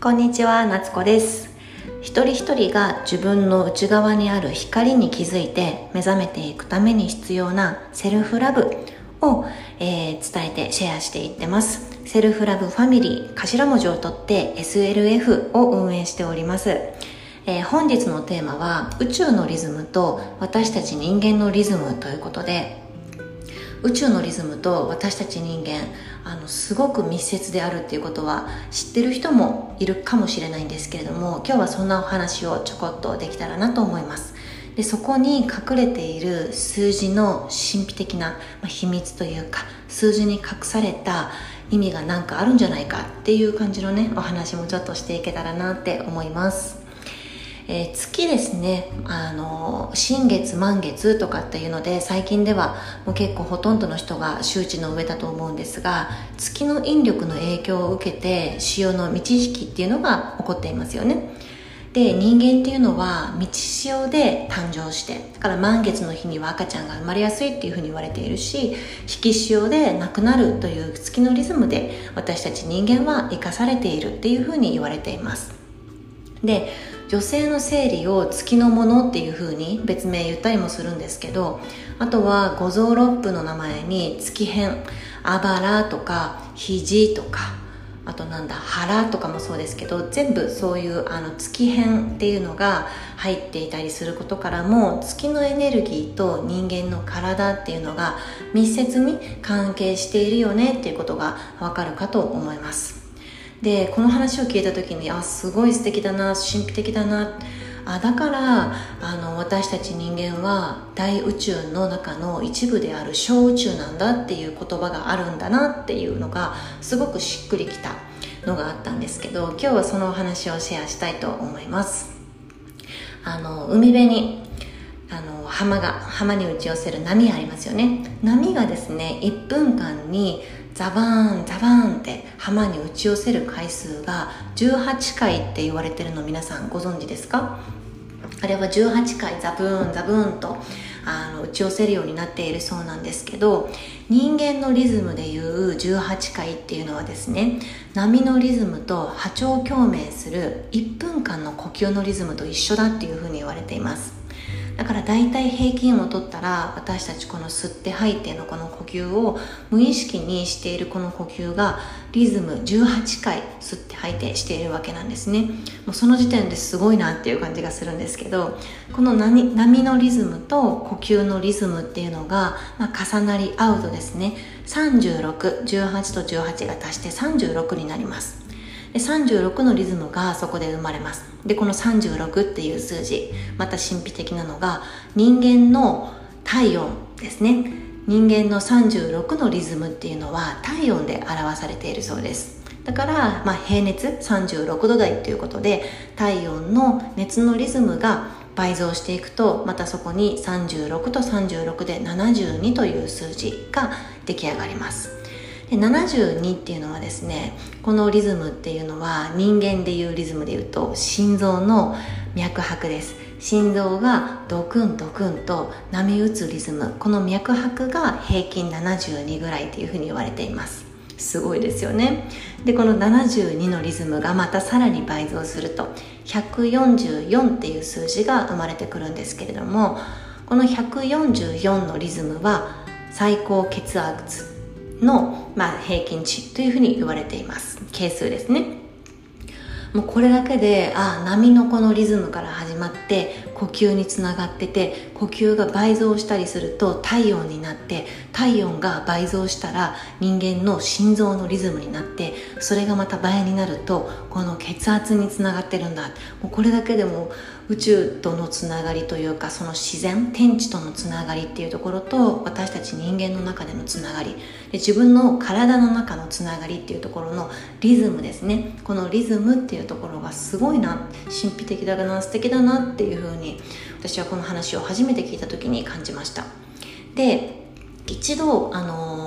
こんにちは、夏子です。一人一人が自分の内側にある光に気づいて目覚めていくために必要な self love を、えー伝えてシェアしていってます。 Self Love Family、頭文字を取って SLF を運営しております。えー本日のテーマは宇宙のリズムと私たち人間のリズムということで宇宙のリズムと私たち人間あのすごく密接であるっていうことは知ってる人もいるかもしれないんですけれども今日はそんなお話をちょこっとできたらなと思います。でそこに隠れている数字の神秘的な秘密というか数字に隠された意味が何かあるんじゃないかっていう感じのねお話もちょっとしていけたらなって思います。えー月ですねあの新月満月とかっていうので最近ではもう結構ほとんどの人が周知の上だと思うんですが月の引力の影響を受けて潮の満ち引きっていうのが起こっていますよね。で人間っていうのは満ち潮で誕生してだから満月の日には赤ちゃんが生まれやすいっていうふうに言われているし引き潮で亡くなるという月のリズムで私たち人間は生かされているっていうふうに言われています。で女性の生理を月のものっていう風に別名言ったりもするんですけどあとは五臓六腑の名前に月変あばらとか肘とかあとなんだ腹とかもそうですけど全部そういうあの月変っていうのが入っていたりすることからも月のエネルギーと人間の体っていうのが密接に関係しているよねっていうことがわかるかと思います。でこの話を聞いた時にあすごい素敵だな神秘的だな。あだからあの私たち人間は大宇宙の中の一部である小宇宙なんだっていう言葉があるんだなっていうのがすごくしっくりきたのがあったんですけど今日はそのお話をシェアしたいと思います。あの海辺にあの浜が浜に打ち寄せる波ありますよね。波がですね1分間にザバーンザバーンって浜に打ち寄せる回数が18回って言われてるの皆さんご存知ですか？あれは18回ザブーンザブーンとあの打ち寄せるようになっているそうなんですけど人間のリズムでいう18回っていうのはですね波のリズムと波長共鳴する1分間の呼吸のリズムと一緒だっていうふうに言われています。だから大体平均を取ったら私たちこの吸って吐いてのこの呼吸を無意識にしているこの呼吸がリズム18回吸って吐いてしているわけなんですね。もうその時点ですごいなっていう感じがするんですけどこの波のリズムと呼吸のリズムっていうのが、まあ、重なり合うとですね3618と18が足して36になります。で36のリズムがそこで生まれます。でこの36っていう数字また神秘的なのが人間の体温ですね。人間の36のリズムっていうのは体温で表されているそうです。だから、まあ、平熱36度台ということで体温の熱のリズムが倍増していくとまたそこに36と36で72という数字が出来上がります。で72っていうのはですねこのリズムっていうのは人間でいうリズムでいうと心臓の脈拍です。心臓がドクンドクンと波打つリズム。この脈拍が平均72ぐらいっていうふうに言われています。すごいですよね。でこの72のリズムがまたさらに倍増すると144っていう数字が生まれてくるんですけれどもこの144のリズムは最高血圧の、まあ、平均値というふうに言われています。係数ですね。もうこれだけであ波のこのリズムから始まって呼吸につながってて呼吸が倍増したりすると体温になって体温が倍増したら人間の心臓のリズムになってそれがまた倍になるとこの血圧につながってるんだ。もうこれだけでも宇宙とのつながりというかその自然天地とのつながりっていうところと私たち人間の中でのつながり。で自分の体の中のつながりっていうところのリズムですね。このリズムっていうところがすごいな神秘的だな素敵だなっていうふうに私はこの話を初めて聞いた時に感じました。で一度、あの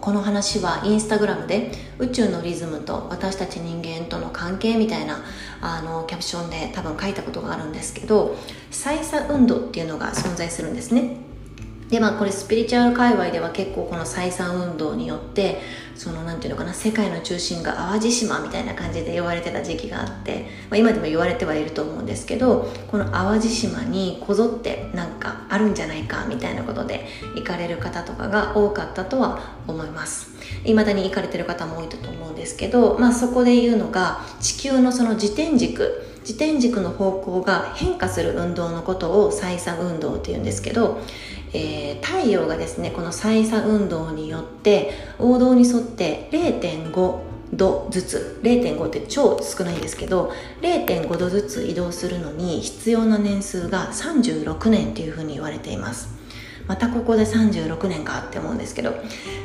この話はインスタグラムで宇宙のリズムと私たち人間との関係みたいなあのキャプションで多分書いたことがあるんですけど再差運動っていうのが存在するんですね。でまあこれスピリチュアル界隈では結構この採算運動によってそのなんていうのかな世界の中心が淡路島みたいな感じで言われてた時期があって、まあ、今でも言われてはいると思うんですけどこの淡路島にこぞってなんかあるんじゃないかみたいなことで行かれる方とかが多かったとは思います。未だに行かれてる方も多いと思うんですけど、まあ、そこで言うのが地球のその自転軸自転軸の方向が変化する運動のことを採算運動っていうんですけどえー、太陽がですねこの採差運動によって王道に沿って0.5度ずつ0.5って超少ないんですけど0.5度ずつ移動するのに必要な年数が36年っていうふうに言われています。またここで36年かって思うんですけど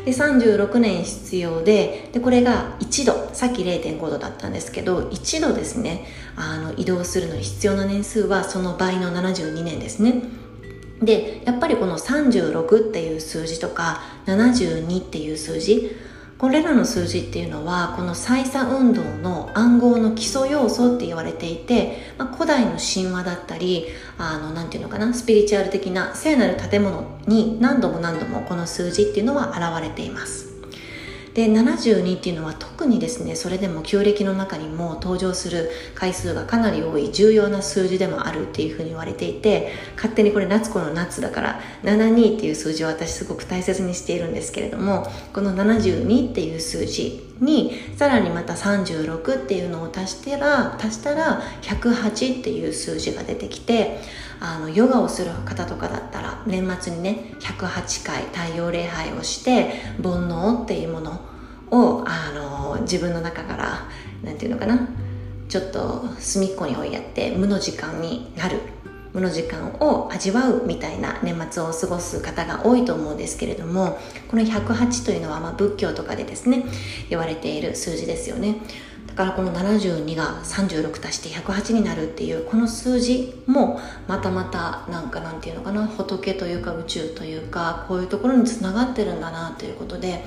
で36年必要ででこれが1度さっき0.5度だったんですけど1度ですねあの移動するのに必要な年数はその倍の72年ですね。でやっぱりこの36っていう数字とか72っていう数字これらの数字っていうのはこの採差運動の暗号の基礎要素って言われていて、まあ、古代の神話だったりあのなんていうのかなスピリチュアル的な聖なる建物に何度も何度もこの数字っていうのは現れています。で72っていうのは特にですねそれでも旧暦の中にも登場する回数がかなり多い重要な数字でもあるっていうふうに言われていて勝手にこれ夏子の夏だから72っていう数字を私すごく大切にしているんですけれどもこの72っていう数字にさらにまた36っていうのを足したら足したら108っていう数字が出てきてあのヨガをする方とかだったら年末にね108回太陽礼拝をして煩悩っていうものをあの自分の中から何て言うのかなちょっと隅っこに置いやって無の時間になる無の時間を味わうみたいな年末を過ごす方が多いと思うんですけれどもこの108というのはま仏教とかでですね言われている数字ですよね。からこの72が36足して108になるっていうこの数字もまたまたなんかなんていうのかな仏というか宇宙というかこういうところにつながってるんだなということで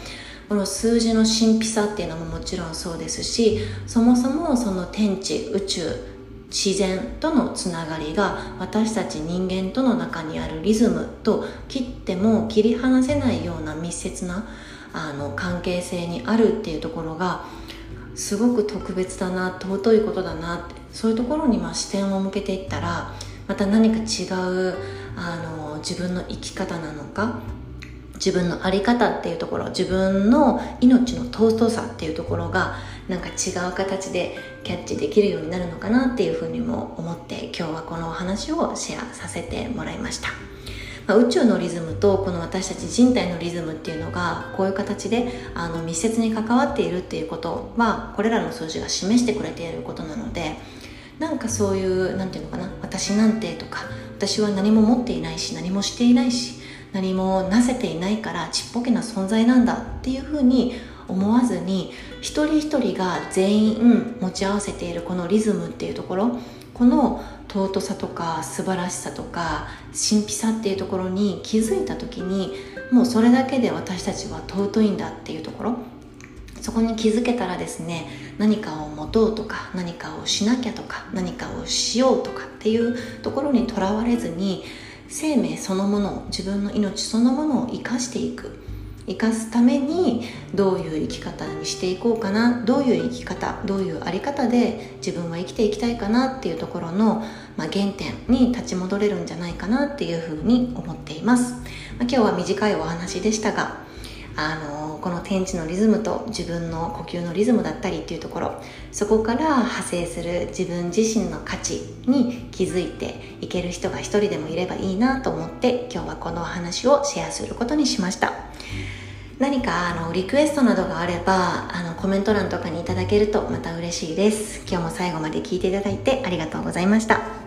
この数字の神秘さっていうのももちろんそうですしそもそもその天地宇宙自然とのつながりが私たち人間との中にあるリズムと切っても切り離せないような密接なあの関係性にあるっていうところがすごく特別だな尊いことだなってそういうところにまあ視点を向けていったらまた何か違うあの自分の生き方なのか自分の在り方っていうところ自分の命の尊さっていうところがなんか違う形でキャッチできるようになるのかなっていうふうにも思って今日はこのお話をシェアさせてもらいました、まあ、宇宙のリズムとこの私たち人体のリズムっていうのがこういう形であの密接に関わっているっていうことはこれらの数字が示してくれていることなのでなんかそういう何て言うのかな私なんてとか私は何も持っていないし何もしていないし何もなせていないからちっぽけな存在なんだっていうふうに思わずに一人一人が全員持ち合わせているこのリズムっていうところこの尊さとか素晴らしさとか神秘さっていうところに気づいた時にもうそれだけで私たちは尊いんだっていうところ。そこに気づけたらですね何かを持とうとか何かをしなきゃとか何かをしようとかっていうところにとらわれずに生命そのものを自分の命そのものを生かしていく。生かすためにどういう生き方にしていこうかなどういう生き方どういうあり方で自分は生きていきたいかなっていうところの、まあ、原点に立ち戻れるんじゃないかなっていうふうに思っています、まあ、今日は短いお話でしたがあのこの天地のリズムと自分の呼吸のリズムだったりっていうところそこから派生する自分自身の価値に気づいていける人が一人でもいればいいなと思って今日はこのお話をシェアすることにしました。何かあのリクエストなどがあればあのコメント欄とかにいただけるとまた嬉しいです。今日も最後まで聞いていただいてありがとうございました。